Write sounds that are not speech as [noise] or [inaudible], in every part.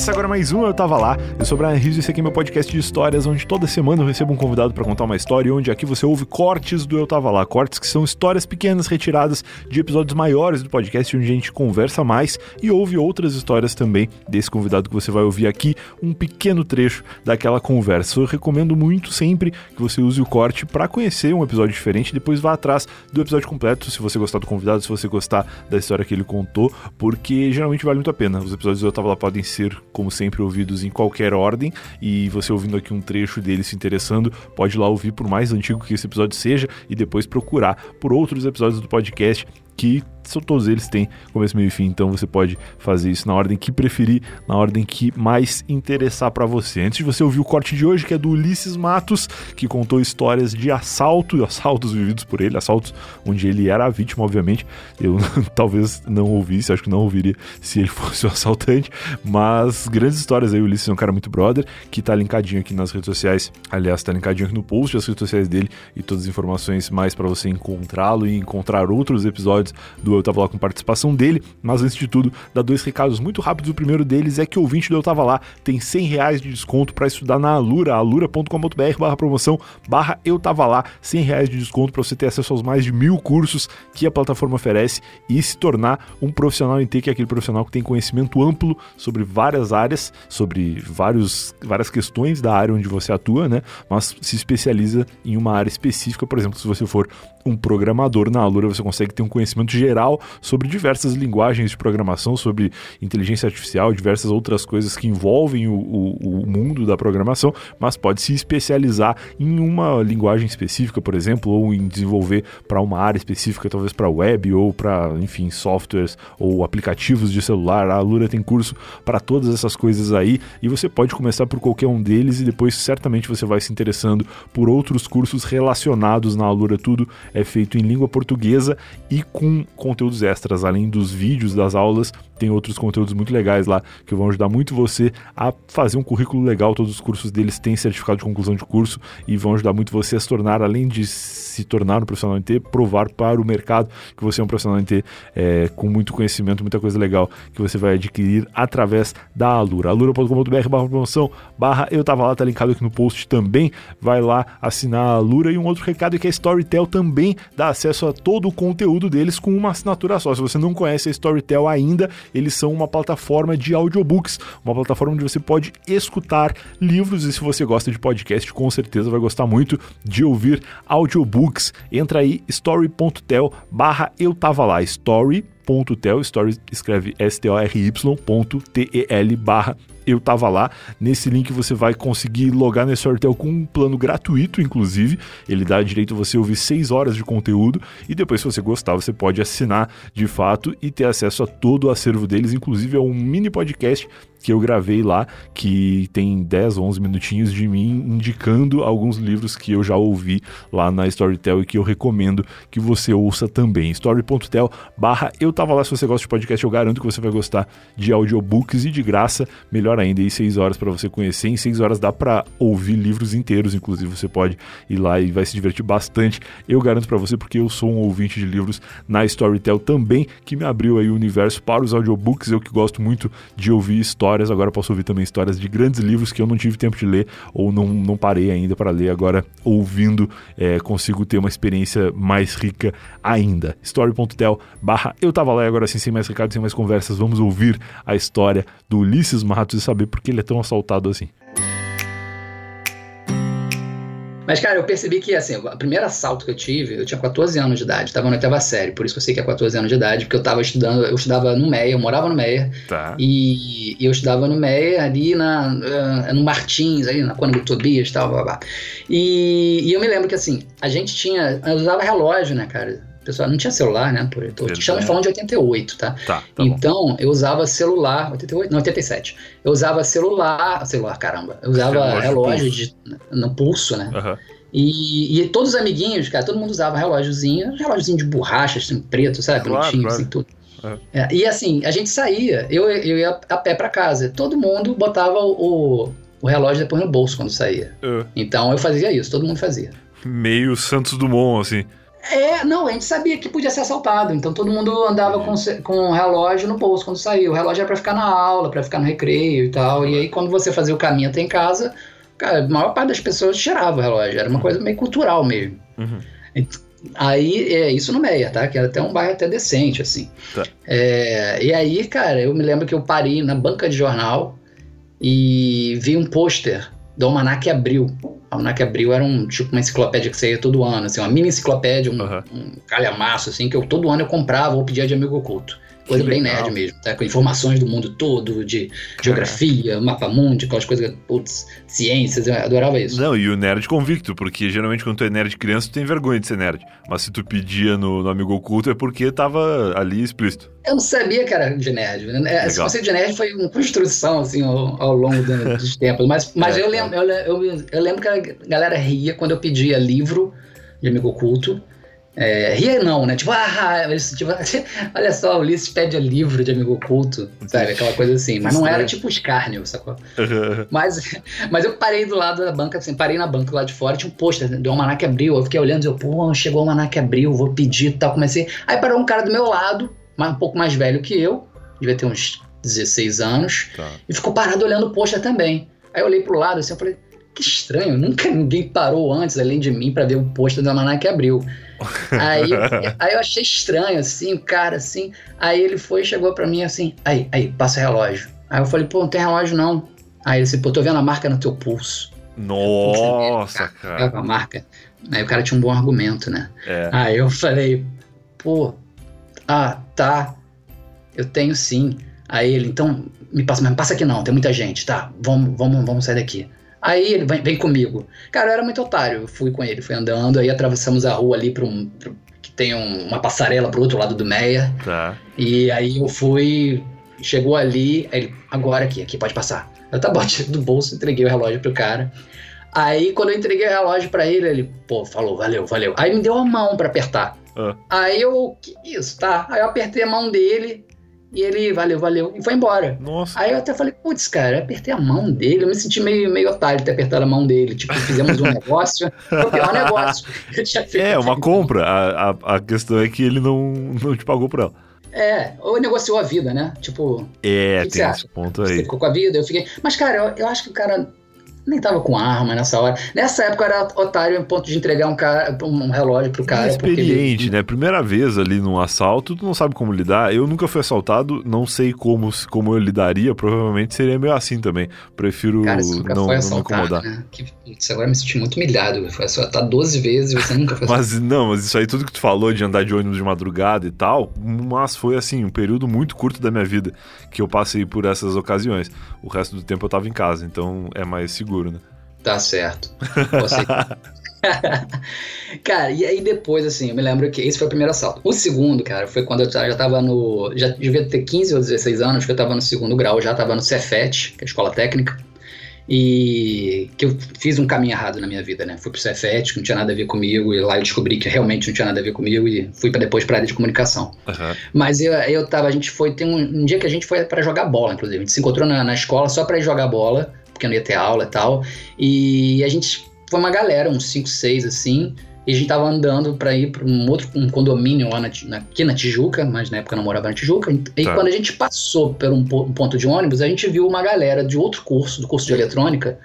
Começa agora mais um Eu Tava Lá. Eu sou o Brian Rizzo e esse aqui é meu podcast de histórias, onde toda semana eu recebo um convidado para contar uma história, e onde aqui você ouve cortes do Eu Tava Lá. Cortes que são histórias pequenas retiradas de episódios maiores do podcast, onde a gente conversa mais e ouve outras histórias também desse convidado que você vai ouvir aqui, um pequeno trecho daquela conversa. Eu recomendo muito sempre que você use o corte para conhecer um episódio diferente, depois vá atrás do episódio completo, se você gostar do convidado, se você gostar da história que ele contou, porque geralmente vale muito a pena. Os episódios do Eu Tava Lá podem ser, como sempre, ouvidos em qualquer ordem, e você ouvindo aqui um trecho dele se interessando, pode ir lá ouvir por mais antigo que esse episódio seja e depois procurar por outros episódios do podcast que são todos eles têm começo, meio e fim, então você pode fazer isso na ordem que preferir, na ordem que mais interessar para você. Antes de você ouvir o corte de hoje, que é do Ulisses Matos, que contou histórias de assalto, [laughs] assaltos vividos por ele, assaltos onde ele era a vítima, obviamente. Eu [laughs] talvez não ouvisse, acho que não ouviria se ele [laughs] fosse o assaltante, mas grandes histórias aí. O Ulisses é um cara muito brother, que tá linkadinho aqui nas redes sociais. Aliás, tá linkadinho aqui no post das redes sociais dele e todas as informações mais para você encontrá-lo e encontrar outros episódios do Eu Tava Lá com participação dele, mas antes de tudo, dá dois recados muito rápidos. O primeiro deles é que o ouvinte do Eu Tava Lá tem 100 reais de desconto para estudar na Alura, alura.com.br barra promoção barra Eu Tava Lá, 100 reais de desconto para você ter acesso aos mais de mil cursos que a plataforma oferece e se tornar um profissional em T, que é aquele profissional que tem conhecimento amplo sobre várias áreas, sobre vários, várias questões da área onde você atua, né? Mas se especializa em uma área específica, por exemplo, se você for um programador na Alura, você consegue ter um conhecimento geral sobre diversas linguagens de programação, sobre inteligência artificial, diversas outras coisas que envolvem o, o, o mundo da programação, mas pode se especializar em uma linguagem específica, por exemplo, ou em desenvolver para uma área específica, talvez para web ou para, enfim, softwares ou aplicativos de celular. A Alura tem curso para todas essas coisas aí e você pode começar por qualquer um deles e depois certamente você vai se interessando por outros cursos relacionados na Alura. Tudo é feito em língua portuguesa e com conteúdos extras, além dos vídeos das aulas, tem outros conteúdos muito legais lá que vão ajudar muito você a fazer um currículo legal. Todos os cursos deles têm certificado de conclusão de curso e vão ajudar muito você a se tornar, além de se tornar um profissional em T, provar para o mercado que você é um profissional em T é, com muito conhecimento, muita coisa legal que você vai adquirir através da Alura. alura.com.br barra promoção barra eu tava lá, tá linkado aqui no post também. Vai lá assinar a Alura e um outro recado é que a Storytel também dá acesso a todo o conteúdo deles com uma assinatura só. Se você não conhece a Storytel ainda, eles são uma plataforma de audiobooks, uma plataforma onde você pode escutar livros e se você gosta de podcast, com certeza vai gostar muito de ouvir audiobooks. Entra aí story.tel barra eu tava lá, story.tel, story escreve S-T-O-R-Y.T-E-L barra eu tava lá. Nesse link você vai conseguir logar nesse Storytel com um plano gratuito, inclusive. Ele dá direito a você ouvir 6 horas de conteúdo e depois, se você gostar, você pode assinar de fato e ter acesso a todo o acervo deles, inclusive a um mini podcast que eu gravei lá, que tem 10, 11 minutinhos de mim indicando alguns livros que eu já ouvi lá na Storytel e que eu recomendo que você ouça também. Story.tel barra eu tava lá, se você gosta de podcast, eu garanto que você vai gostar de audiobooks e de graça, melhor ainda, e 6 horas para você conhecer. Em 6 horas dá para ouvir livros inteiros, inclusive você pode ir lá e vai se divertir bastante. Eu garanto para você, porque eu sou um ouvinte de livros na Storytel também, que me abriu aí o universo para os audiobooks, eu que gosto muito de ouvir histórias histórias, agora posso ouvir também histórias de grandes livros que eu não tive tempo de ler ou não, não parei ainda para ler. Agora, ouvindo, é, consigo ter uma experiência mais rica ainda. Story.tel barra eu tava lá e agora sim, sem mais recados, sem mais conversas, vamos ouvir a história do Ulisses Matos e saber por que ele é tão assaltado assim. Mas, cara, eu percebi que, assim, o primeiro assalto que eu tive, eu tinha 14 anos de idade, tava na oitava série, por isso que eu sei que é 14 anos de idade, porque eu tava estudando, eu estudava no Meia, eu morava no Meia, Tá. e, e eu estudava no Meia, ali na, eh, no Martins, ali na Cônigo Tobias e tal, blá, blá. E, e eu me lembro que, assim, a gente tinha, eu usava relógio, né, cara? Pessoal, não tinha celular, né? Por, tô, estamos falando de 88, tá? Tá, tá bom. então, eu usava celular, 88, não, 87. Eu usava celular, celular, caramba. Eu usava Relógio relógio, de, no pulso, né? Aham. E, e todos os amiguinhos, cara, todo mundo usava relógiozinho, relógiozinho de borracha, assim, preto, sabe? Claro, Bonitinho, claro. assim, tudo. É. É, e assim, a gente saía, eu, eu ia a pé pra casa. Todo mundo botava o, o, o relógio depois no bolso quando saía. É. Então eu fazia isso, todo mundo fazia. Meio Santos Dumont, assim. É, não, a gente sabia que podia ser assaltado, então todo mundo andava com, com o relógio no bolso quando saiu. O relógio era pra ficar na aula, pra ficar no recreio e tal. E aí, quando você fazia o caminho até em casa, cara, a maior parte das pessoas tirava o relógio. Era uma uhum. coisa meio cultural mesmo. Uhum. Aí, é isso no Meia, tá? Que era até um bairro até decente, assim. Tá. É, e aí, cara, eu me lembro que eu parei na banca de jornal e vi um pôster do Almanac Abril. O Almanac Abril era um tipo uma enciclopédia que saía todo ano, assim, uma mini enciclopédia, um, uhum. um calhamaço, assim, que eu todo ano eu comprava ou pedia de amigo oculto. Coisa bem nerd mesmo, tá? Com informações do mundo todo, de geografia, mapa mundo, aquelas coisas, putz, ciências, eu adorava isso. Não, e o nerd convicto, porque geralmente quando tu é nerd criança, tu tem vergonha de ser nerd. Mas se tu pedia no, no amigo oculto é porque tava ali explícito. Eu não sabia que era de nerd. Né? É, esse conceito de nerd foi uma construção, assim, ao, ao longo [laughs] dos tempos. Mas, mas é, eu, lembro, eu, eu, eu lembro que a galera ria quando eu pedia livro de amigo oculto. É, ria não, né? Tipo, ah, tipo, [laughs] olha só, o Ulisses pede livro de amigo oculto, sabe? Aquela coisa assim. Mas não era tipo escárnio, sacou? mas, mas eu parei do lado da banca, assim, parei na banca lá de fora, tinha um pôster do Almanac Abril. Eu fiquei olhando e eu, pô, chegou o Almanac Abril, vou pedir e tal. Comecei. Aí parou um cara do meu lado, um pouco mais velho que eu, devia ter uns 16 anos, tá. e ficou parado olhando o pôster também. Aí eu olhei pro lado assim, eu falei, que estranho, nunca ninguém parou antes, além de mim, para ver o pôster do Almanac Abril. Aí, [laughs] aí eu achei estranho, assim, o cara, assim. Aí ele foi e chegou pra mim assim: aí, aí, passa relógio. Aí eu falei: pô, não tem relógio não. Aí ele disse: pô, tô vendo a marca no teu pulso. Nossa, [laughs] cara. A marca. Aí o cara tinha um bom argumento, né? É. Aí eu falei: pô, ah, tá. Eu tenho sim. Aí ele, então, me passa, mas me passa aqui não, tem muita gente, tá? Vamos, vamos, vamos sair daqui. Aí ele vem, vem comigo. Cara, eu era muito otário. Eu fui com ele, fui andando, aí atravessamos a rua ali para um. Pro, que tem um, uma passarela pro outro lado do Meia. Tá. E aí eu fui. Chegou ali, ele, agora aqui, aqui pode passar. Eu tá bom, do bolso, entreguei o relógio pro cara. Aí quando eu entreguei o relógio para ele, ele, pô, falou, valeu, valeu. Aí me deu a mão para apertar. Uh. Aí eu, que isso, tá? Aí eu apertei a mão dele, e ele, valeu, valeu, e foi embora. Nossa. Aí eu até falei, putz, cara, apertei a mão dele, eu me senti meio, meio otário de ter apertado a mão dele. Tipo, fizemos um [laughs] negócio, foi o pior negócio que. É, uma compra. A, a, a questão é que ele não, não te pagou por ela. É, ou negociou a vida, né? Tipo. É, tem esse ponto aí. Você ficou com a vida, eu fiquei. Mas, cara, eu, eu acho que o cara nem tava com arma nessa hora. Nessa época era otário em ponto de entregar um, cara, um relógio pro cara. É experiente, ele... né? Primeira vez ali num assalto, tu não sabe como lidar. Eu nunca fui assaltado, não sei como, como eu lidaria. Provavelmente seria meio assim também. Prefiro cara, você nunca não, foi não me incomodar. Né? Que, agora me senti muito humilhado. Foi assaltado 12 vezes e você nunca foi assaltado. mas não, mas isso aí tudo que tu falou de andar de ônibus de madrugada e tal, mas foi assim, um período muito curto da minha vida que eu passei por essas ocasiões. O resto do tempo eu tava em casa, então é mais seguro seguro, né? Tá certo. Você... [laughs] cara, e aí depois, assim, eu me lembro que esse foi o primeiro assalto. O segundo, cara, foi quando eu já tava no. Já devia ter 15 ou 16 anos, que eu tava no segundo grau, já tava no Cefet, que é a escola técnica. E que eu fiz um caminho errado na minha vida, né? Fui pro Cefet, que não tinha nada a ver comigo, e lá eu descobri que realmente não tinha nada a ver comigo, e fui para depois pra área de comunicação. Uhum. Mas eu, eu tava, a gente foi, tem um, um dia que a gente foi para jogar bola, inclusive. A gente se encontrou na, na escola só para ir jogar bola porque não ia ter aula e tal. E a gente foi uma galera, uns 5, 6 assim. E a gente tava andando para ir para um outro um condomínio lá na, na, aqui na Tijuca, mas na época eu não morava na Tijuca. E tá. quando a gente passou por um, um, ponto de ônibus, a gente viu uma galera de outro curso, do curso de eletrônica,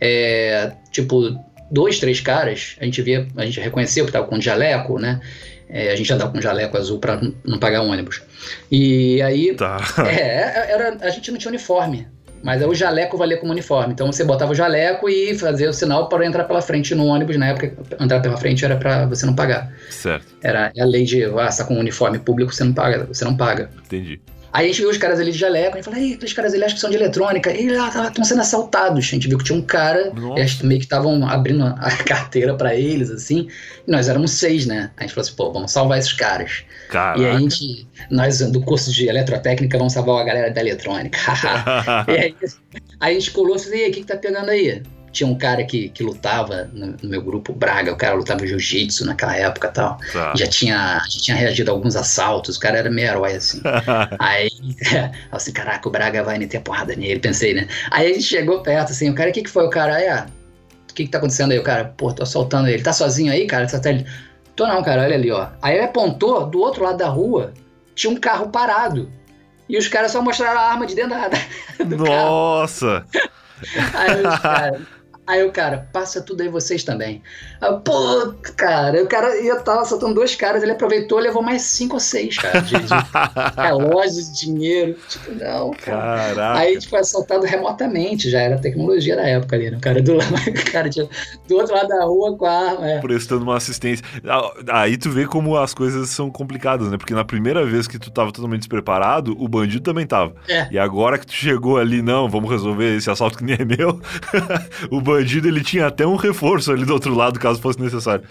é, tipo, dois, três caras. A gente via, a gente reconheceu que tava com jaleco, né? É, a gente andava com jaleco azul para não pagar ônibus. E aí, tá. [laughs] é, era, a gente não tinha uniforme. Mas o jaleco valia como uniforme. Então você botava o jaleco e fazia o sinal para entrar pela frente no ônibus. Na época, entrar pela frente era para você não pagar. Certo. Era a lei de, ah, você tá com um uniforme público, você não paga. Você não paga. Entendi. Aí a gente viu os caras ali de jaleco, a gente falou, ei, aqueles caras ali acho que são de eletrônica. E lá estão sendo assaltados. A gente viu que tinha um cara, e meio que estavam abrindo a [laughs] carteira para eles, assim. E nós éramos seis, né? A gente falou assim, pô, vamos salvar esses caras. Caraca. E aí a gente, nós do curso de eletrotécnica, vamos salvar a galera da eletrônica. [laughs] e aí, aí a gente colou e falou, e aí, o que, que tá pegando aí? Tinha um cara que, que lutava no, no meu grupo, Braga, o cara lutava jiu-jitsu naquela época e tal. Tá. Já, tinha, já tinha reagido a alguns assaltos, o cara era meio herói, assim. [laughs] aí, [laughs] assim, caraca, o Braga vai meter a porrada nele, pensei, né? Aí a gente chegou perto, assim, o cara, o que, que foi? O cara, aí, ah, o que, que tá acontecendo aí? O cara, pô, tô assaltando ele. Tá sozinho aí, cara? Tá, tá ele, Tô não, cara, olha ali, ó. Aí ele apontou, do outro lado da rua, tinha um carro parado. E os caras só mostraram a arma de dentro da, [laughs] do Nossa! carro. Aí os caras... Aí o cara, passa tudo aí vocês também. Aí, Pô, cara, o cara ia tava soltando dois caras, ele aproveitou e levou mais cinco ou seis, cara, de, de [laughs] relógios, dinheiro. Tipo, não, cara. Caraca. Aí, tipo, assaltado remotamente, já era tecnologia da época ali, né? O cara do, [laughs] cara, tipo, do outro lado da rua com a arma. É. Prestando uma assistência. Aí tu vê como as coisas são complicadas, né? Porque na primeira vez que tu tava totalmente despreparado, o bandido também tava. É. E agora que tu chegou ali, não, vamos resolver esse assalto que nem é meu, [laughs] o bandido ele tinha até um reforço ali do outro lado, caso fosse necessário.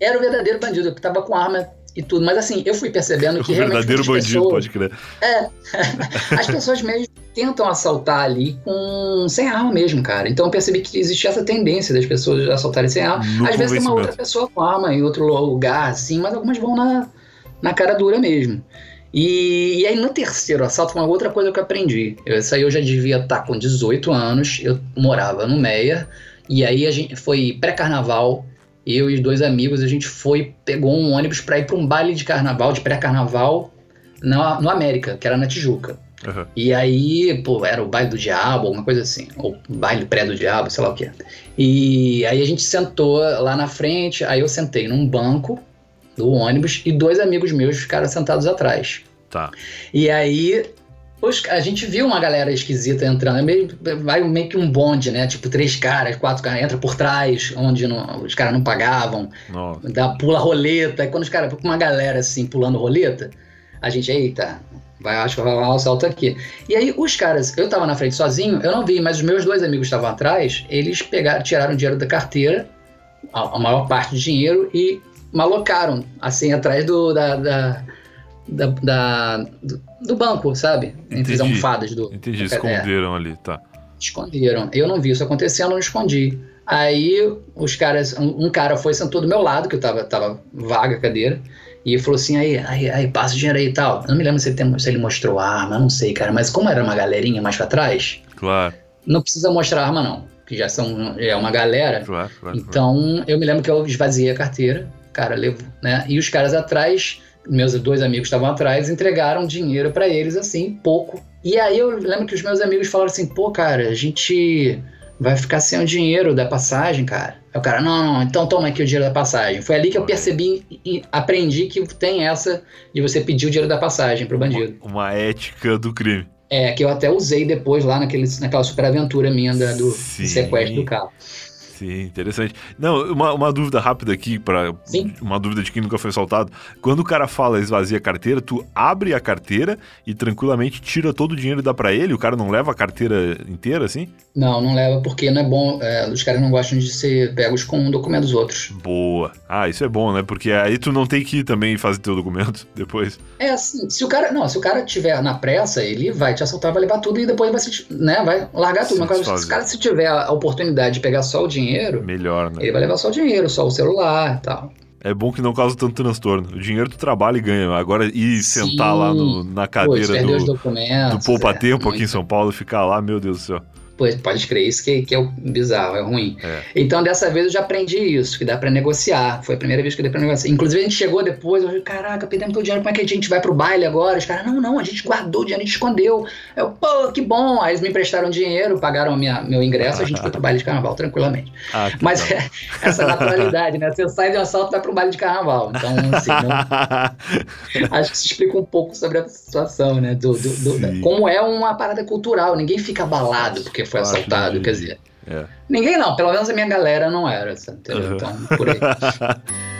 Era o verdadeiro bandido, que tava com arma e tudo. Mas assim, eu fui percebendo [laughs] que o verdadeiro bandido, pessoas- pode crer. É. [laughs] As pessoas mesmo tentam assaltar ali com sem arma mesmo, cara. Então eu percebi que existia essa tendência das pessoas assaltarem sem arma. No Às vezes tem uma outra pessoa com arma em outro lugar, assim, mas algumas vão na, na cara dura mesmo. E, e aí no terceiro assalto, uma outra coisa que eu aprendi. Eu, essa aí eu já devia estar com 18 anos, eu morava no Meia, e aí a gente foi pré-carnaval, eu e os dois amigos, a gente foi, pegou um ônibus para ir para um baile de carnaval, de pré-carnaval, na- no América, que era na Tijuca. Aham. E aí, pô, era o baile do diabo, alguma coisa assim. Ou baile pré do diabo, sei lá o que. E aí a gente sentou lá na frente, aí eu sentei num banco do ônibus e dois amigos meus ficaram sentados atrás. Tá. E aí os- a gente viu uma galera esquisita entrando. É meio, vai meio que um bonde, né? Tipo, três caras, quatro caras, entra por trás, onde não- os caras não pagavam Nossa. dá, pula roleta. E quando os caras, com uma galera assim pulando roleta, a gente, eita, vai, acho que vai rolar um assalto aqui. E aí os caras, eu tava na frente sozinho, eu não vi, mas os meus dois amigos estavam atrás, eles pegaram, tiraram dinheiro da carteira, a, a maior parte do dinheiro, e malocaram, assim, atrás do. da. da da- da- do, do banco, sabe? Entre as Entendi. almofadas do. Entendi, É. esconderam ali, tá. Esconderam. Eu não vi isso acontecendo, eu não escondi. Aí os caras, um, um cara foi sentou do meu lado, que eu tava, tava vaga a cadeira, e falou assim: aí, aí, aí, passa o dinheiro aí e tal. Eu não me lembro se ele, tem- se ele mostrou a arma, eu não sei, cara, mas como era uma galerinha mais pra trás, Claro, não precisa mostrar a arma, não. Que já são é uma galera. claro, claro. claro. Então, eu me lembro que eu esvaziei a carteira, cara levou, né? E os caras atrás, meus dois amigos estavam atrás, entregaram dinheiro pra eles, assim, pouco. E aí eu lembro que os meus amigos falaram assim: pô, cara, a gente vai ficar sem o dinheiro da passagem, cara. Aí o cara, não, não, então toma aqui o dinheiro da passagem. Foi ali que eu percebi e aprendi que tem essa de você pedir o dinheiro da passagem pro bandido. Uma ética do crime. É, que eu até usei depois lá naquele, naquela superaventura minha da- do, do sequestro do carro. Sim, interessante. Não, uma, uma dúvida rápida aqui, para uma dúvida de quem nunca foi assaltado. Quando o cara fala esvazia a carteira, tu abre a carteira e tranquilamente tira todo o dinheiro e dá pra ele? O cara não leva a carteira inteira, assim? Não, não leva porque não é bom. é, os caras não gostam de ser pegos com um documento dos outros. Boa. Ah, isso é bom, né? Porque aí tu não tem que ir também fazer teu documento [laughs] depois. É assim, se o cara. Não, se o cara tiver na pressa, ele vai te assaltar, vai levar tudo e depois vai, se, né, vai largar tudo. Mas se o cara se tiver a oportunidade de pegar só o dinheiro, Melhor, né? ele vai levar só o dinheiro, só o celular e tal. É bom que não causa tanto transtorno. O dinheiro tu trabalha e ganha. Agora ir Sim. sentar lá no- na Pô, cadeira os do, do Poupa é, Tempo aqui em. São Paulo ficar lá, meu Deus do céu. Pois, pode crer, isso que, que é o bizarro, é ruim. É. Então, dessa vez eu já aprendi isso, que dá pra negociar. Foi a primeira vez que deu pra negociar. Inclusive, a gente chegou depois, eu falei, caraca, perdemos todo o dinheiro, como é que a gente vai pro baile agora? Os caras, não, não, a gente guardou o dinheiro, a gente escondeu. Eu, pô, que bom. Aí eles me emprestaram dinheiro, pagaram minha, meu ingresso, a gente foi pro baile de carnaval, tranquilamente. [laughs] Ah, Mas é, essa naturalidade, né? Você sai de um assalto e vai pro baile de carnaval. Então, assim, não- [laughs] acho que isso explica um pouco sobre a situação, né? Do, do- do- como é uma parada cultural. Ninguém fica abalado porque foi assaltado, quer dizer. É. Ninguém não, pelo menos a minha galera não era, entendeu? Uhum. Então, por aí. [laughs]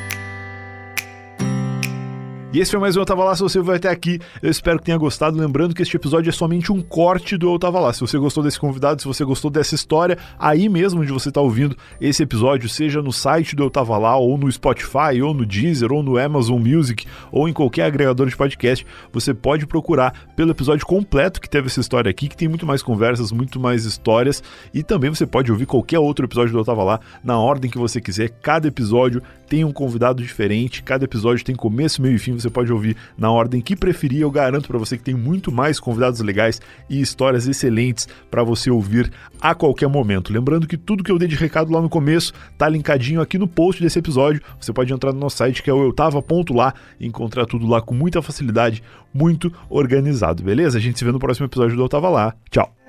E esse foi mais um Eu Tava Lá. Se você vai até aqui, eu espero que tenha gostado. Lembrando que este episódio é somente um corte do Eu Tava Lá. Se você gostou desse convidado, se você gostou dessa história, aí mesmo onde você está ouvindo esse episódio, seja no site do Eu Tava Lá, ou no Spotify, ou no Deezer, ou no Amazon Music, ou em qualquer agregador de podcast, você pode procurar pelo episódio completo que teve essa história aqui, que tem muito mais conversas, muito mais histórias. E também você pode ouvir qualquer outro episódio do Eu Tava Lá na ordem que você quiser. Cada episódio tem um convidado diferente. Cada episódio tem começo, meio e fim. Você pode ouvir na ordem que preferir. Eu garanto para você que tem muito mais convidados legais e histórias excelentes para você ouvir a qualquer momento. Lembrando que tudo que eu dei de recado lá no começo tá linkadinho aqui no post desse episódio. Você pode entrar no nosso site que é o eutava.lá e encontrar tudo lá com muita facilidade, muito organizado, beleza? A gente se vê no próximo episódio do Eu Tava Lá. Tchau!